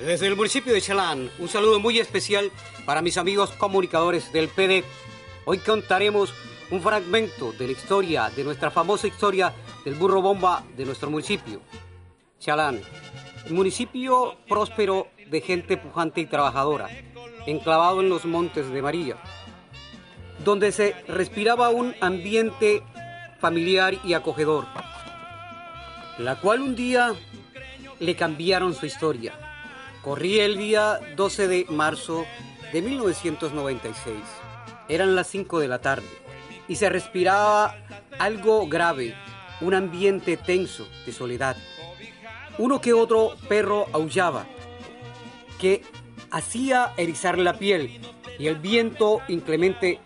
Desde el municipio de Chalán, un saludo muy especial para mis amigos comunicadores del PD. Hoy contaremos un fragmento de la historia, de nuestra famosa historia del burro bomba de nuestro municipio. Chalán, un municipio próspero de gente pujante y trabajadora, enclavado en los montes de María, donde se respiraba un ambiente familiar y acogedor, la cual un día le cambiaron su historia. Corría el día 12 de marzo de 1996. Eran las 5 de la tarde y se respiraba algo grave, un ambiente tenso de soledad. Uno que otro perro aullaba, que hacía erizar la piel y el viento inclemente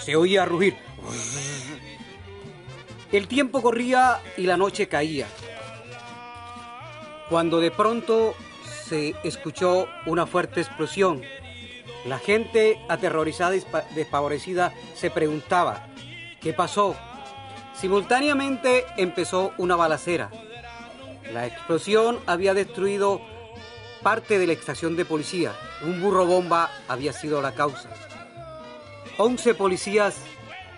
se oía rugir. El tiempo corría y la noche caía. Cuando de pronto se escuchó una fuerte explosión. La gente, aterrorizada y despavorecida, se preguntaba, ¿qué pasó? Simultáneamente empezó una balacera. La explosión había destruido parte de la estación de policía. Un burro bomba había sido la causa. 11 policías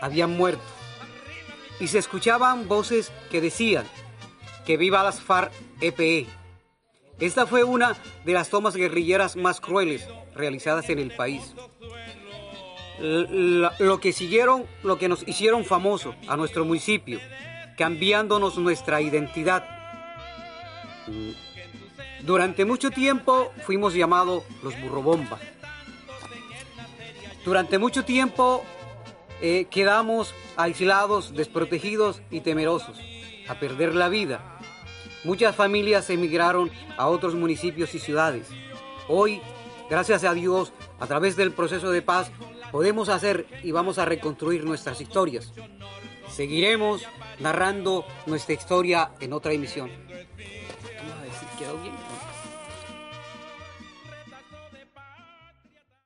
habían muerto. Y se escuchaban voces que decían que viva las FARC-EPE. Esta fue una de las tomas guerrilleras más crueles realizadas en el país. Lo que siguieron, lo que nos hicieron famoso a nuestro municipio, cambiándonos nuestra identidad. Durante mucho tiempo fuimos llamados los burrobombas. Durante mucho tiempo eh, quedamos aislados, desprotegidos y temerosos a perder la vida Muchas familias emigraron a otros municipios y ciudades. Hoy, gracias a Dios, a través del proceso de paz, podemos hacer y vamos a reconstruir nuestras historias. Seguiremos narrando nuestra historia en otra emisión.